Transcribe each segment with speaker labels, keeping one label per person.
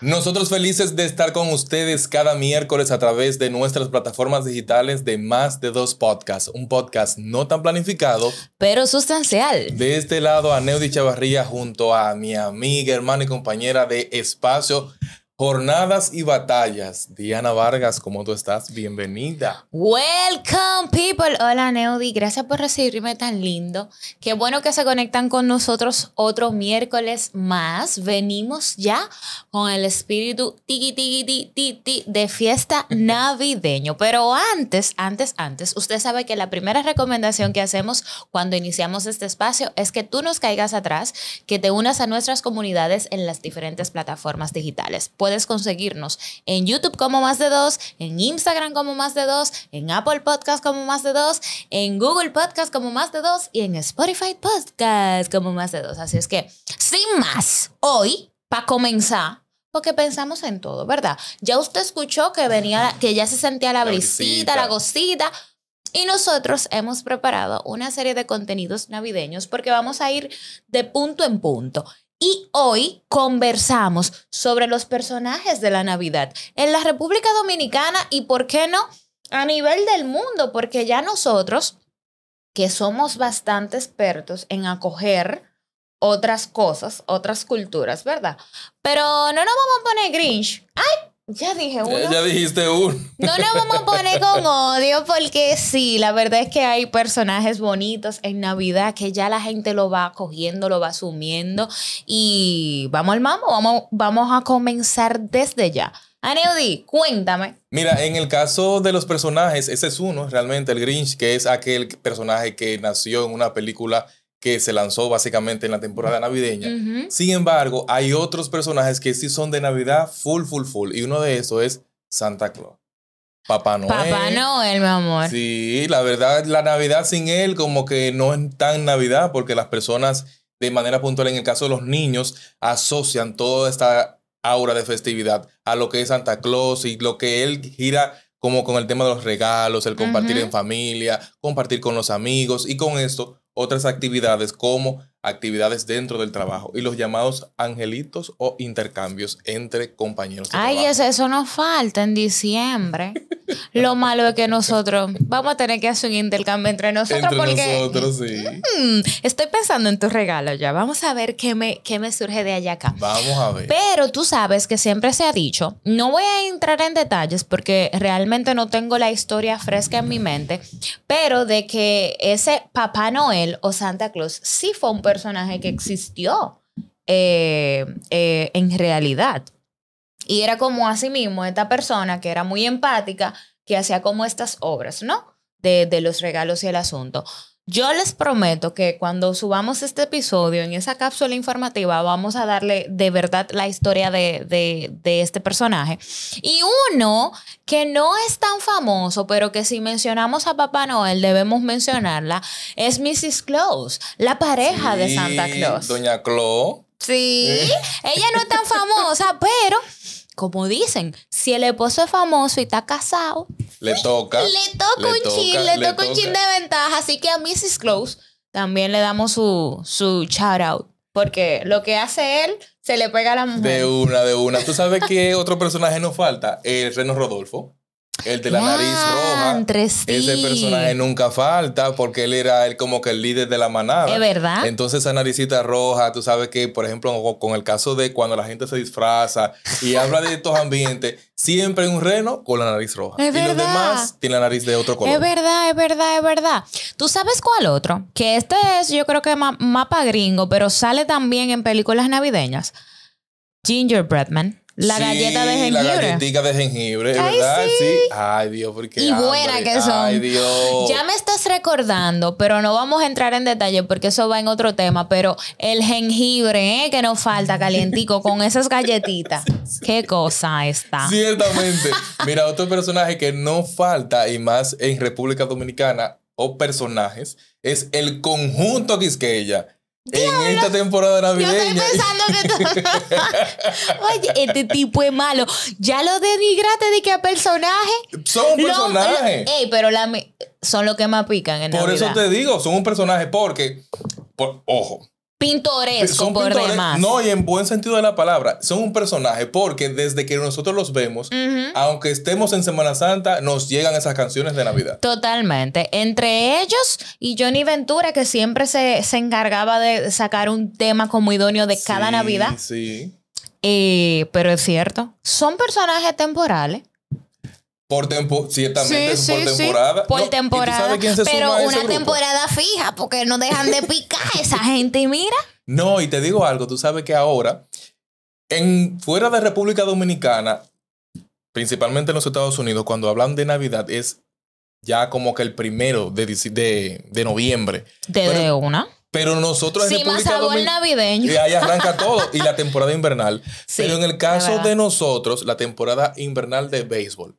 Speaker 1: Nosotros felices de estar con ustedes cada miércoles a través de nuestras plataformas digitales de Más de Dos Podcasts, un podcast no tan planificado,
Speaker 2: pero sustancial.
Speaker 1: De este lado, a Neudi Chavarría junto a mi amiga, hermana y compañera de espacio, Jornadas y batallas. Diana Vargas, ¿cómo tú estás? Bienvenida.
Speaker 2: Welcome, people. Hola, Neudi. Gracias por recibirme tan lindo. Qué bueno que se conectan con nosotros otro miércoles más. Venimos ya con el espíritu tiki, tiki, tiki, tiki de fiesta navideño. Pero antes, antes, antes, usted sabe que la primera recomendación que hacemos cuando iniciamos este espacio es que tú nos caigas atrás, que te unas a nuestras comunidades en las diferentes plataformas digitales puedes conseguirnos en YouTube como más de dos, en Instagram como más de dos, en Apple Podcast como más de dos, en Google Podcast como más de dos y en Spotify Podcast como más de dos. Así es que, sin más, hoy, para comenzar, porque pensamos en todo, ¿verdad? Ya usted escuchó que venía, que ya se sentía la brisita, la gocita. Y nosotros hemos preparado una serie de contenidos navideños porque vamos a ir de punto en punto. Y hoy conversamos sobre los personajes de la Navidad en la República Dominicana y, ¿por qué no? A nivel del mundo, porque ya nosotros, que somos bastante expertos en acoger otras cosas, otras culturas, ¿verdad? Pero no nos vamos a poner Grinch. ¡Ay! Ya dije uno.
Speaker 1: Ya dijiste uno.
Speaker 2: No nos vamos a poner con odio porque sí, la verdad es que hay personajes bonitos en Navidad que ya la gente lo va cogiendo, lo va asumiendo y vamos al mambo, vamos, vamos a comenzar desde ya. Aneudi, cuéntame.
Speaker 1: Mira, en el caso de los personajes, ese es uno, realmente, el Grinch, que es aquel personaje que nació en una película que se lanzó básicamente en la temporada navideña. Sin embargo, hay otros personajes que sí son de Navidad full, full, full. Y uno de esos es Santa Claus. Papá Noel.
Speaker 2: Papá Noel, mi amor.
Speaker 1: Sí, la verdad, la Navidad sin él como que no es tan Navidad porque las personas de manera puntual, en el caso de los niños, asocian toda esta aura de festividad a lo que es Santa Claus y lo que él gira como con el tema de los regalos, el compartir en familia, compartir con los amigos y con esto otras actividades como actividades dentro del trabajo y los llamados angelitos o intercambios entre compañeros.
Speaker 2: De Ay, eso, eso nos falta en diciembre. Lo malo es que nosotros vamos a tener que hacer un intercambio entre nosotros.
Speaker 1: Entre porque, nosotros, sí.
Speaker 2: Mm, estoy pensando en tu regalo ya. Vamos a ver qué me, qué me surge de allá acá.
Speaker 1: Vamos a ver.
Speaker 2: Pero tú sabes que siempre se ha dicho, no voy a entrar en detalles porque realmente no tengo la historia fresca en mi mente, pero de que ese Papá Noel o Santa Claus sí fue un personaje que existió eh, eh, en realidad. Y era como así mismo esta persona que era muy empática, que hacía como estas obras, ¿no? De, de los regalos y el asunto. Yo les prometo que cuando subamos este episodio en esa cápsula informativa vamos a darle de verdad la historia de, de, de, este personaje. Y uno que no es tan famoso, pero que si mencionamos a Papá Noel debemos mencionarla, es Mrs. Claus, la pareja de Santa Claus.
Speaker 1: Doña Claus.
Speaker 2: Sí, ella no es tan famosa, pero como dicen, si el esposo es famoso y está casado,
Speaker 1: le toca.
Speaker 2: Le toca un chin, le, toca, un chin de ventaja. Así que a Mrs. Close también le damos su, su shout out. Porque lo que hace él se le pega a la mujer.
Speaker 1: De una, de una. ¿Tú sabes qué otro personaje nos falta? El Reno Rodolfo. El de la nariz roja. Ese personaje nunca falta porque él era el, como que el líder de la manada.
Speaker 2: Es verdad.
Speaker 1: Entonces esa naricita roja, tú sabes que, por ejemplo, con el caso de cuando la gente se disfraza y habla de estos ambientes, siempre hay un reno con la nariz roja.
Speaker 2: Es
Speaker 1: y los demás tienen la nariz de otro color.
Speaker 2: Es verdad, es verdad, es verdad. ¿Tú sabes cuál otro? Que este es, yo creo que mapa gringo, pero sale también en películas navideñas. Gingerbread la galleta de jengibre.
Speaker 1: La galletita de jengibre, ¿verdad? Sí. Ay, Dios, porque.
Speaker 2: Y buena que son.
Speaker 1: Ay, Dios.
Speaker 2: Ya me estás recordando, pero no vamos a entrar en detalle porque eso va en otro tema. Pero el jengibre, ¿eh? Que nos falta calientico con esas galletitas. Qué cosa está.
Speaker 1: Ciertamente. Mira, otro personaje que no falta, y más en República Dominicana, o personajes, es el conjunto Quisqueya en esta temporada
Speaker 2: Yo estoy
Speaker 1: navideña.
Speaker 2: pensando que. Oye, este tipo es malo. Ya lo denigraste de que a personaje.
Speaker 1: Son un personaje.
Speaker 2: lo- ey, pero la, son los que más pican en
Speaker 1: Por eso te digo, son un personaje porque, por- ojo,
Speaker 2: Pintoresco
Speaker 1: son
Speaker 2: por
Speaker 1: pintores-
Speaker 2: demás.
Speaker 1: No, y en buen sentido de la palabra, son un personaje porque desde que nosotros los vemos, aunque estemos en Semana Santa, nos llegan esas canciones de Navidad.
Speaker 2: Totalmente. Entre ellos y Johnny Ventura, que siempre se, se encargaba de sacar un tema como idóneo de cada Navidad.
Speaker 1: Sí.
Speaker 2: Eh, pero es cierto, son personajes temporales.
Speaker 1: Por tempo, ciertamente
Speaker 2: Sí,
Speaker 1: es por
Speaker 2: sí, sí.
Speaker 1: temporada.
Speaker 2: Por
Speaker 1: No, ¿y tú
Speaker 2: temporada.
Speaker 1: sabes quién se
Speaker 2: Pero una temporada fija, porque no dejan de picar esa gente. Y mira,
Speaker 1: No, y te digo algo, tú sabes que ahora, en, fuera de República Dominicana, principalmente en los Estados Unidos, cuando hablan de Navidad, es ya como que el primero de, de, de noviembre.
Speaker 2: de, una.
Speaker 1: Pero nosotros en
Speaker 2: Sí, más
Speaker 1: República
Speaker 2: sabor
Speaker 1: Dominicana.
Speaker 2: navideño.
Speaker 1: Y ahí arranca todo. Y la temporada invernal.
Speaker 2: Sí,
Speaker 1: Pero en el caso de nosotros, la temporada invernal de béisbol.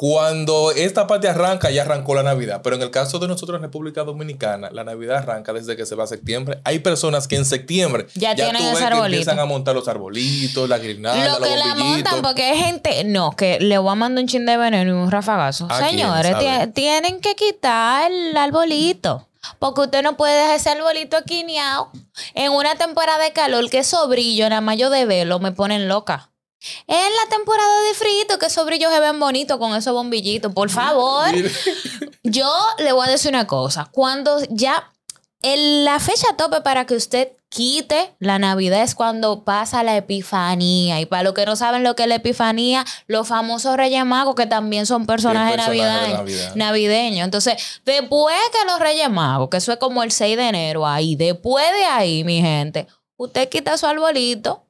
Speaker 1: Cuando esta parte arranca, ya arrancó la Navidad. Pero en el caso de nosotros en República Dominicana, la Navidad arranca desde que se va a septiembre. Hay personas que en septiembre
Speaker 2: Ya tienen
Speaker 1: tú
Speaker 2: ese
Speaker 1: que
Speaker 2: arbolito.
Speaker 1: empiezan a montar los arbolitos, la guirnalda,
Speaker 2: Lo
Speaker 1: los
Speaker 2: que la montan, porque hay gente, no, que le voy a mandar un chin de veneno y un rafagazo. Señores, tienen que quitar el arbolito. Porque usted no puede dejar ese arbolito esquineado. En una temporada de calor, que esos brillos, nada más yo de verlo, me ponen loca. En la temporada de frío, que esos brillos se ven bonitos con esos bombillitos. Por favor. Yo le voy a decir una cosa. Cuando ya el- la fecha tope para que usted quite la Navidad es cuando pasa la Epifanía. Y para los que no saben lo que es la Epifanía, los famosos Reyes Magos, que también son personajes
Speaker 1: personaje de
Speaker 2: navideños.
Speaker 1: Navidad.
Speaker 2: navideños. Entonces, después que los Reyes Magos, que eso es como el 6 de enero ahí, después de ahí, mi gente, usted quita su arbolito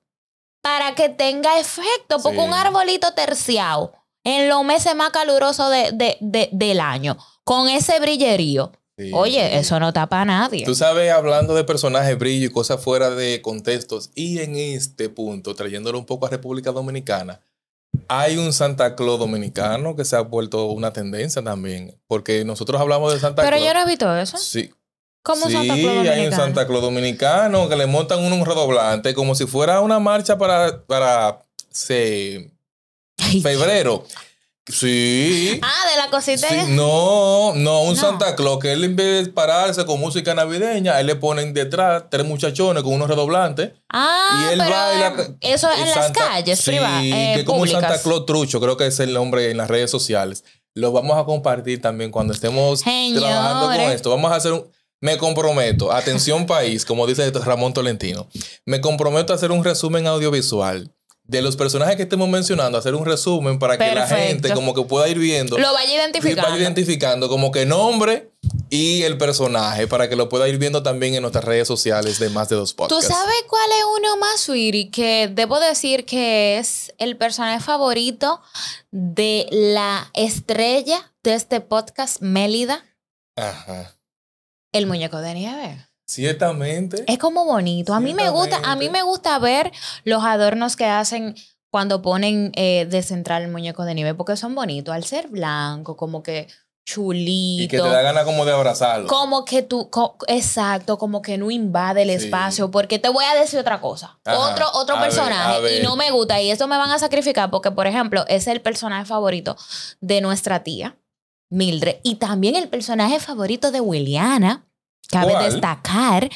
Speaker 2: para que tenga efecto, porque
Speaker 1: Sí.
Speaker 2: un arbolito terciado en los meses más calurosos de- de- de- del año, con ese brillerío.
Speaker 1: Sí.
Speaker 2: Oye, eso no tapa a nadie.
Speaker 1: Tú sabes, hablando de personajes, brillo y cosas fuera de contextos, y en este punto, trayéndolo un poco a República Dominicana, hay un Santa Claus dominicano que se ha vuelto una tendencia también, porque nosotros hablamos de Santa
Speaker 2: Pero
Speaker 1: Claus.
Speaker 2: yo no he visto eso.
Speaker 1: Sí,
Speaker 2: Como
Speaker 1: sí,
Speaker 2: Santa Claus
Speaker 1: hay un. Santa Claus dominicano que le montan un redoblante como si fuera una marcha para, para se- febrero. Sí.
Speaker 2: Ah, de la cosita.
Speaker 1: Sí, no, no, un
Speaker 2: No.
Speaker 1: Santa Claus que él en vez de pararse con música navideña, a él le ponen detrás tres muchachones con unos redoblantes.
Speaker 2: Ah,
Speaker 1: y él
Speaker 2: pero
Speaker 1: baila.
Speaker 2: eso
Speaker 1: y
Speaker 2: en las calles
Speaker 1: sí,
Speaker 2: privadas, eh,
Speaker 1: que como un. Santa Claus trucho, creo que es el nombre en las redes sociales. Lo vamos a compartir también cuando estemos
Speaker 2: Señores.
Speaker 1: trabajando con esto. Vamos a hacer un. Me comprometo, atención país, como dice Ramón Tolentino, me comprometo a hacer un resumen audiovisual de los personajes que estemos mencionando, hacer un resumen para que la gente como que pueda ir viendo
Speaker 2: Lo vaya identificando.
Speaker 1: vaya identificando como que nombre y el personaje para que lo pueda ir viendo también en nuestras redes sociales de más de dos
Speaker 2: ¿Tú
Speaker 1: podcasts.
Speaker 2: sabes cuál es uno más, Sweetie? Que debo decir que es el personaje favorito de la estrella de este podcast, Mélida,
Speaker 1: Ajá.
Speaker 2: El muñeco de nieve.
Speaker 1: Ciertamente.
Speaker 2: Es como bonito. A mí me gusta, a mí me gusta ver los adornos que hacen cuando ponen eh, de central el muñeco de nieve, porque son bonitos. Al ser blanco, como que chulito.
Speaker 1: Y que te da ganas como de abrazarlo.
Speaker 2: Como que tú, co- exacto, como que no invade el
Speaker 1: Sí.
Speaker 2: espacio, porque te voy a decir otra cosa,
Speaker 1: Ajá.
Speaker 2: otro, otro
Speaker 1: ver,
Speaker 2: personaje, y no me gusta, y esto me van a sacrificar, porque por ejemplo, es el personaje favorito de nuestra tía, Mildred, y también el personaje favorito de Williana, cabe
Speaker 1: ¿Cuál?
Speaker 2: destacar,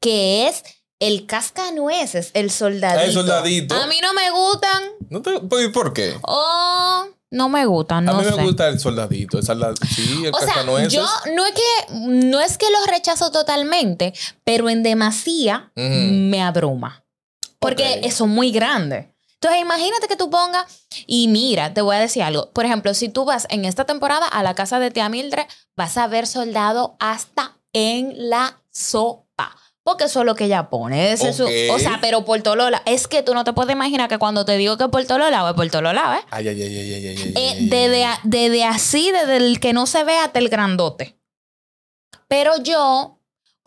Speaker 2: que es el cascanueces, el soldadito.
Speaker 1: El soldadito.
Speaker 2: A mí no me gustan,
Speaker 1: ¿No te- ¿Y por qué?
Speaker 2: oh, no me gustan, no
Speaker 1: a mí
Speaker 2: sé.
Speaker 1: me gusta el soldadito, el soldadito. Sí, el
Speaker 2: O sea,
Speaker 1: cascanueces.
Speaker 2: yo no es que no es que los rechazo totalmente, pero en demasía me abruma. Porque
Speaker 1: Ok.
Speaker 2: son muy grandes. Entonces, imagínate que tú pongas y mira, te voy a decir algo. Por ejemplo, si tú vas en esta temporada a la casa de tía Mildred, vas a ver soldado hasta en la sopa. Porque eso es lo que ella pone. Ese su- o sea, pero por Tolola. Es que tú no te puedes imaginar que cuando te digo que por Tolola, es por Tolola, ¿eh?
Speaker 1: Ay, ay, ay, ay, ay,
Speaker 2: Eh,
Speaker 1: ay,
Speaker 2: desde, desde así, desde el que no se ve hasta el grandote. Pero yo,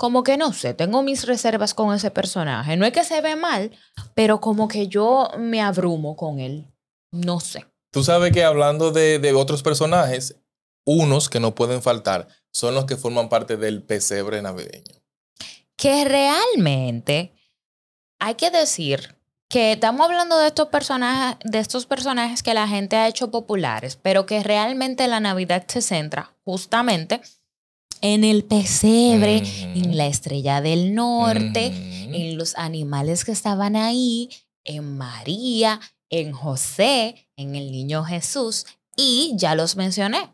Speaker 2: como que no sé, tengo mis reservas con ese personaje. No es que se ve mal, pero como que yo me abrumo con él. No sé.
Speaker 1: Tú sabes que hablando de, de otros personajes, unos que no pueden faltar son los que forman parte del pesebre navideño.
Speaker 2: que realmente hay que decir que estamos hablando de estos personajes, de estos personajes que la gente ha hecho populares, pero que realmente la Navidad se centra justamente en el pesebre, en la estrella del norte, en los animales que estaban ahí, en María, en José, en el niño Jesús, y ya los mencioné,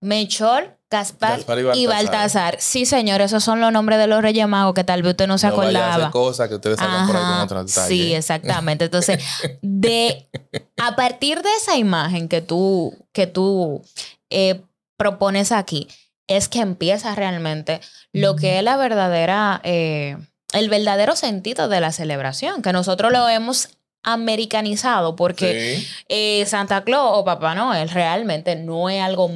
Speaker 2: Mechol, Gaspar, y, Baltasar. Sí, señor, esos son los nombres de los Reyes Magos que tal vez usted no se acordaba.
Speaker 1: cosas que ustedes por ahí con
Speaker 2: Sí, exactamente. Entonces, de a partir de esa imagen que tú, que tú eh, propones aquí, es que empieza realmente lo que es la verdadera, eh, el verdadero sentido de la celebración, que nosotros lo hemos americanizado porque eh, Santa Claus o Papá Noel realmente no es algo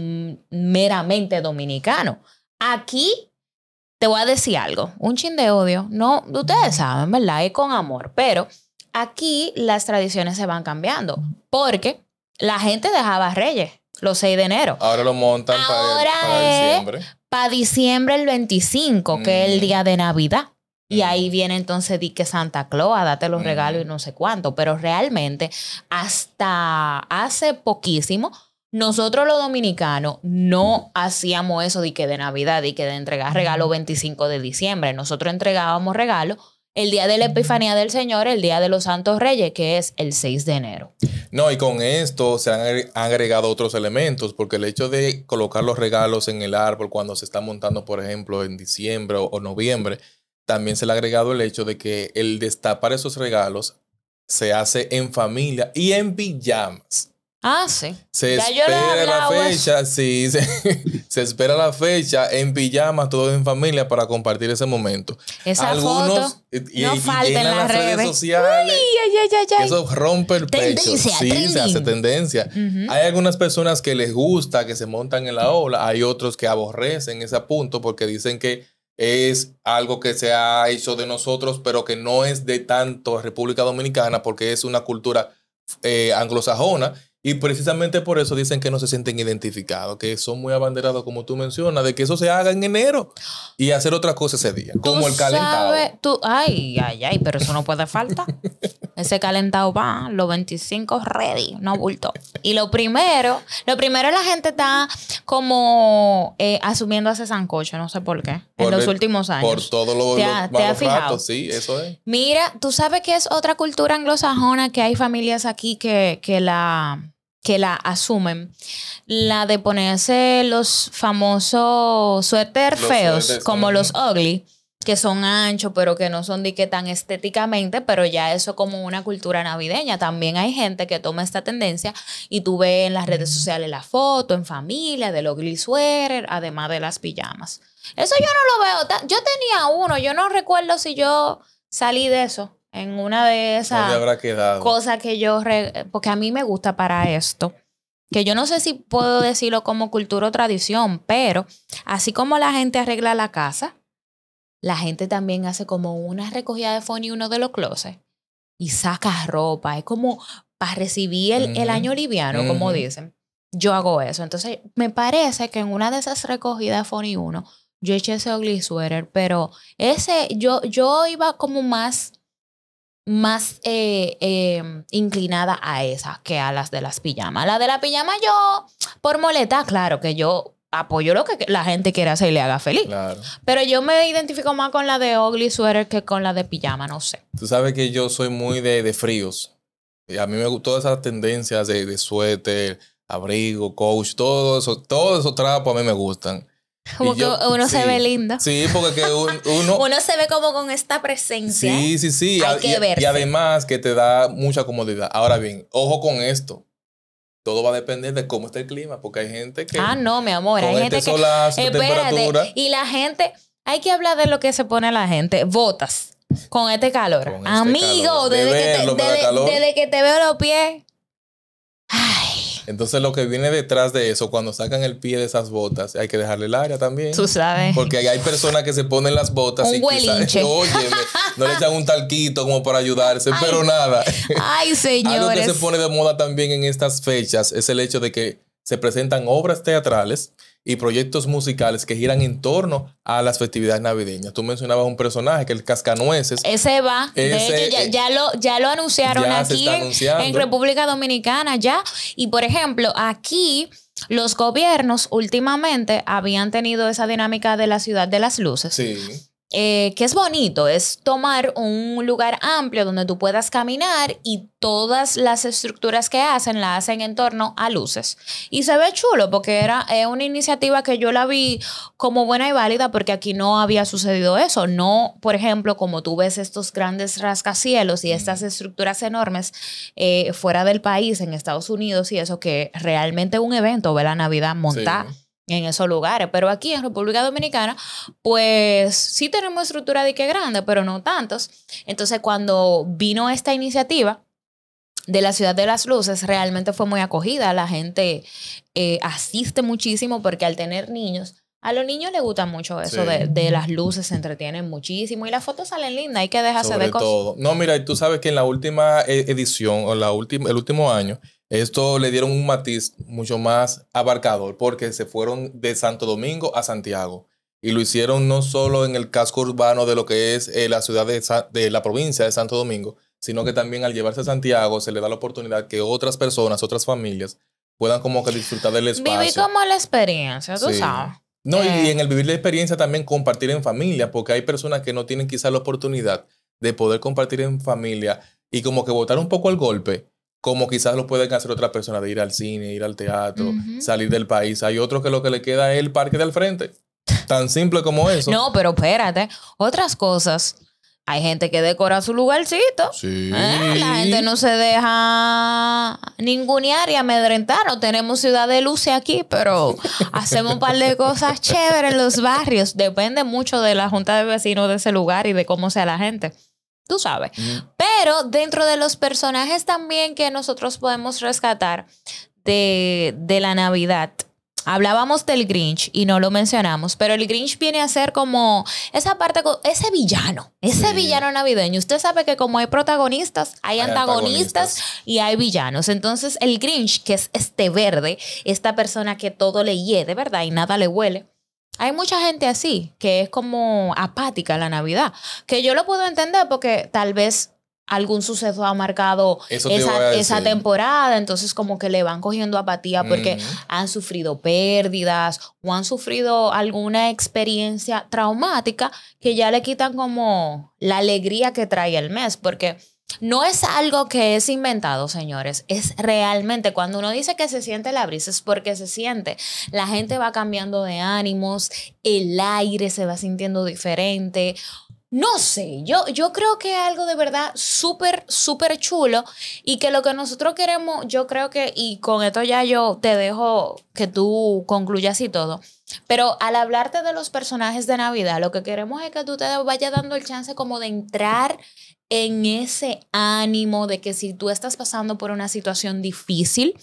Speaker 2: meramente dominicano. Aquí te voy a decir algo, un chin de odio, no, ustedes saben, ¿verdad? Es con amor, pero aquí las tradiciones se van cambiando porque la gente dejaba reyes los 6 de enero.
Speaker 1: Ahora lo montan para, diciembre.
Speaker 2: Para diciembre el 25, que es el mm. día de Navidad. Y ahí viene entonces di que Santa Claus a date los regalos y no sé cuánto. Pero realmente, hasta hace poquísimo, nosotros los dominicanos no hacíamos eso de que de Navidad, y que de entregar regalos 25 de diciembre. Nosotros entregábamos regalos el día de la Epifanía del Señor, el día de los Santos Reyes, que es el 6 de enero.
Speaker 1: No, y con esto se han agregado otros elementos, porque el hecho de colocar los regalos en el árbol cuando se está montando, por ejemplo, en diciembre o, noviembre, también se le ha agregado el hecho de que el destapar esos regalos se hace en familia y en pijamas.
Speaker 2: Ah, sí.
Speaker 1: Se espera la fecha, sí, se, espera la fecha en pijama, todos en familia, para compartir ese momento.
Speaker 2: Esa Algunos, foto y, no en, las redes,
Speaker 1: sociales. eso rompe el pecho. Sí, se hace tendencia. Hay algunas personas que les gusta, que se montan en la ola. Hay otros que aborrecen ese punto porque dicen que es algo que se ha hecho de nosotros, pero que no es de tanto República Dominicana porque es una cultura eh, anglosajona y precisamente por eso dicen que no se sienten identificados, que son muy abanderados, como tú mencionas, de que eso se haga en enero y hacer otra cosa ese día, como el calentado.
Speaker 2: tú, ay, ay, ay, pero eso no puede faltar. ese calentado va, los 25 ready, no bulto. Y lo primero, lo primero la gente está como eh, asumiendo ese sancocho, no sé por qué, en los últimos años.
Speaker 1: Por todos los, ¿Te sí, eso es.
Speaker 2: Mira, tú sabes que es otra cultura anglosajona que hay familias aquí que, que la que la asumen, la de ponerse los famosos suéter feos, como los ugly, que son anchos, pero que no son de que tan estéticamente, pero ya eso como una cultura navideña. También hay gente que toma esta tendencia y tú ves en las redes sociales la foto en familia del ugly sweater, además de las pijamas. Eso yo no lo veo. Yo tenía uno, yo no recuerdo si yo salí de eso en una de esas cosas que yo, porque a mí me gusta para esto, que yo no sé si puedo decirlo como cultura o tradición, pero así como la gente arregla la casa, la gente también hace como una recogida de phone y uno de los closets y saca ropa, es como para recibir el, año liviano, como dicen. Yo hago eso. Entonces, me parece que en una de esas recogidas de y uno, yo eché ese ugly sweater, pero ese, yo, yo iba como más más eh, em, inclinada a esa que a las de las pijamas. La de la pijama yo, por moleta, claro que yo apoyo lo que la gente quiera hacer y le haga feliz. Pero yo me identifico más con la de ugly sweater que con la de pijama, no sé.
Speaker 1: Tú sabes que yo soy muy de, de fríos. Y a mí me gustan todas esas tendencias de, de suéter, abrigo, coach, todo eso, todos esos trapos a mí me gustan.
Speaker 2: Como que uno se ve lindo.
Speaker 1: Sí, porque uno...
Speaker 2: uno se ve como con esta presencia.
Speaker 1: Sí, sí, sí. Hay que y, y además que te da mucha comodidad. Ahora bien, ojo con esto. Todo va a depender de cómo está el clima, porque hay gente que...
Speaker 2: Ah, no, mi amor. Hay gente
Speaker 1: este que... temperatura,
Speaker 2: y la gente... Hay que hablar de lo que se pone la gente. Botas. Con este calor. Este Amigo, Desde, que te, desde que te veo los pies. Ay.
Speaker 1: Entonces lo que viene detrás de eso, cuando sacan el pie de esas botas, hay que dejarle el área también.
Speaker 2: Tú sabes.
Speaker 1: Porque hay personas que se ponen las botas
Speaker 2: un
Speaker 1: y quizás, oye, no le echan un talquito como para ayudarse, pero nada.
Speaker 2: Ay, señores.
Speaker 1: Algo que se pone de moda también en estas fechas es el hecho de que se presentan obras teatrales y proyectos musicales que giran en torno a las festividades navideñas. Tú mencionabas un personaje que es el Cascanueces.
Speaker 2: Ese va. de hecho, ya, ya, lo, ya lo anunciaron aquí en República Dominicana ya. Y por ejemplo, aquí los gobiernos últimamente habían tenido esa dinámica de la ciudad de las luces.
Speaker 1: Sí.
Speaker 2: Eh, que es bonito, es tomar un lugar amplio donde tú puedas caminar y todas las estructuras que hacen la hacen en torno a luces. Y se ve chulo porque era una iniciativa que yo la vi como buena y válida porque aquí no había sucedido eso. No, por ejemplo, como tú ves estos grandes rascacielos y estas estructuras enormes eh, fuera del país, en Estados Unidos y eso, que realmente un evento ve la Navidad montar en esos lugares. Pero aquí en República Dominicana, pues sí tenemos estructura de que grande, pero no tantos. Entonces, cuando vino esta iniciativa de la Ciudad de las Luces, realmente fue muy acogida. La gente eh, asiste muchísimo porque al tener niños, a los niños les gusta mucho eso de, las luces, se entretienen muchísimo y las fotos salen lindas, hay que dejarse de cosas. Todo.
Speaker 1: No, mira, tú sabes que en la última e-, edición o la última, el último año, esto le dieron un matiz mucho más abarcador porque se fueron de Santo Domingo a Santiago. Y lo hicieron no solo en el casco urbano de lo que es eh, la ciudad de, de, la provincia de Santo Domingo, sino que también al llevarse a Santiago se le da la oportunidad que otras personas, otras familias, puedan como que disfrutar del espacio.
Speaker 2: Vivir como la experiencia, tú sabes.
Speaker 1: No, y eh. en el vivir la experiencia también compartir en familia, porque hay personas que no tienen quizás la oportunidad de poder compartir en familia y como que botar un poco el golpe como quizás lo pueden hacer otras personas de ir al cine, ir al teatro, salir del país. Hay otros que lo que le queda es el parque del frente. Tan simple como eso.
Speaker 2: No, pero espérate. Otras cosas. Hay gente que decora su lugarcito.
Speaker 1: Sí.
Speaker 2: ¿Eh? La gente no se deja ningunear y amedrentar. No tenemos ciudad de luce aquí, pero hacemos un par de cosas chéveres en los barrios. Depende mucho de la junta de vecinos de ese lugar y de cómo sea la gente tú sabes. Pero dentro de los personajes también que nosotros podemos rescatar de, de la Navidad. Hablábamos del Grinch y no lo mencionamos, pero el Grinch viene a ser como esa parte, ese villano, ese villano navideño. Usted sabe que como hay protagonistas, hay, antagonistas, y hay villanos. Entonces el Grinch, que es este verde, esta persona que todo le hiede, ¿verdad? Y nada le huele hay mucha gente así, que es como apática a la Navidad, que yo lo puedo entender porque tal vez algún suceso ha marcado esa, temporada, entonces como que le van cogiendo apatía porque han sufrido pérdidas o han sufrido alguna experiencia traumática que ya le quitan como la alegría que trae el mes, porque no es algo que es inventado, señores. Es realmente cuando uno dice que se siente la brisa, es porque se siente. La gente va cambiando de ánimos, el aire se va sintiendo diferente. No sé, yo, yo creo que es algo de verdad súper, súper chulo y que lo que nosotros queremos, yo creo que, y con esto ya yo te dejo que tú concluyas y todo, pero al hablarte de los personajes de Navidad, lo que queremos es que tú te vayas dando el chance como de entrar en ese ánimo de que si tú estás pasando por una situación difícil,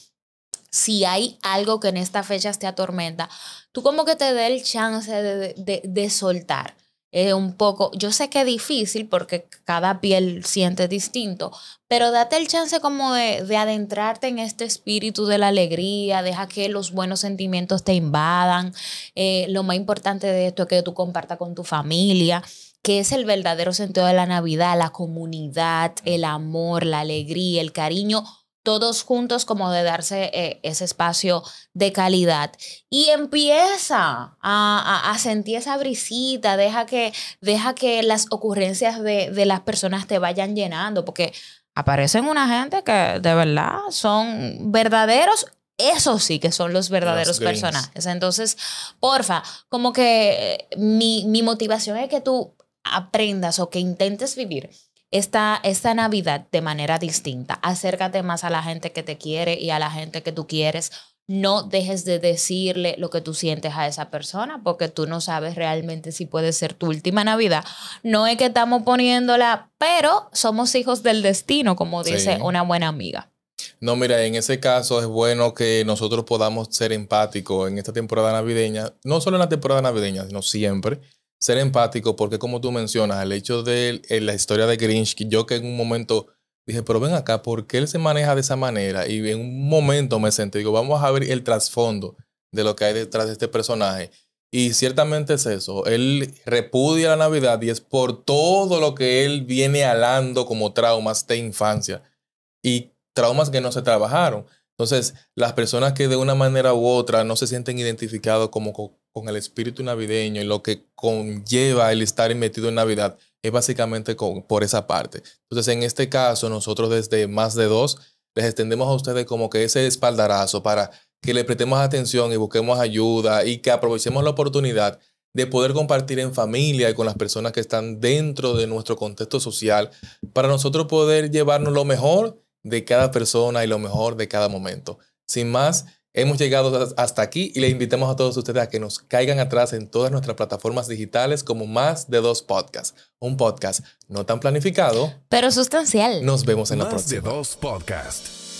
Speaker 2: si hay algo que en esta fecha te atormenta, tú como que te dé el chance de, soltar. Eh, un poco, yo sé que es difícil porque cada piel siente distinto, pero date el chance como de, adentrarte en este espíritu de la alegría, deja que los buenos sentimientos te invadan. Eh, lo más importante de esto es que tú compartas con tu familia que es el verdadero sentido de la Navidad, la comunidad, el amor, la alegría, el cariño, todos juntos como de darse eh, ese espacio de calidad. Y empieza a, sentir esa brisita, deja que, deja que las ocurrencias de, de las personas te vayan llenando, porque aparecen una gente que de verdad son verdaderos eso sí que son los verdaderos personajes. Entonces, porfa, como que mi, mi, motivación es que tú aprendas o que intentes vivir esta, esta Navidad de manera distinta. Acércate más a la gente que te quiere y a la gente que tú quieres. No dejes de decirle lo que tú sientes a esa persona porque tú no sabes realmente si puede ser tu última Navidad. No es que estamos poniéndola, pero somos hijos del destino, como dice una buena amiga.
Speaker 1: No, mira, en ese caso es bueno que nosotros podamos ser empáticos en esta temporada navideña, no solo en la temporada navideña, sino siempre ser empático, porque como tú mencionas, el hecho de la historia de Grinch, yo que en un momento dije, pero ven acá, ¿por qué él se maneja de esa manera? Y en un momento me senté, digo, vamos a ver el trasfondo de lo que hay detrás de este personaje. Y ciertamente es eso, él repudia la Navidad y es por todo lo que él viene alando como traumas de infancia y traumas que no se trabajaron. Entonces, las personas que de una manera u otra no se sienten identificados como con, el espíritu navideño y lo que conlleva el estar metido en Navidad, es básicamente por esa parte. Entonces, en este caso, nosotros desde más de dos les extendemos a ustedes como que ese espaldarazo para que le prestemos atención y busquemos ayuda y que aprovechemos la oportunidad de poder compartir en familia y con las personas que están dentro de nuestro contexto social para nosotros poder llevarnos lo mejor de cada persona y lo mejor de cada momento. Sin más, hemos llegado hasta aquí y le invitamos a todos ustedes a que nos caigan atrás en todas nuestras plataformas digitales como Más de Dos Podcasts. Un podcast no tan planificado,
Speaker 2: pero sustancial.
Speaker 1: Nos vemos en la próxima.
Speaker 3: Más de Dos Podcasts.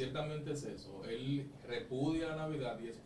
Speaker 1: Ciertamente es eso. Él repudia la Navidad y es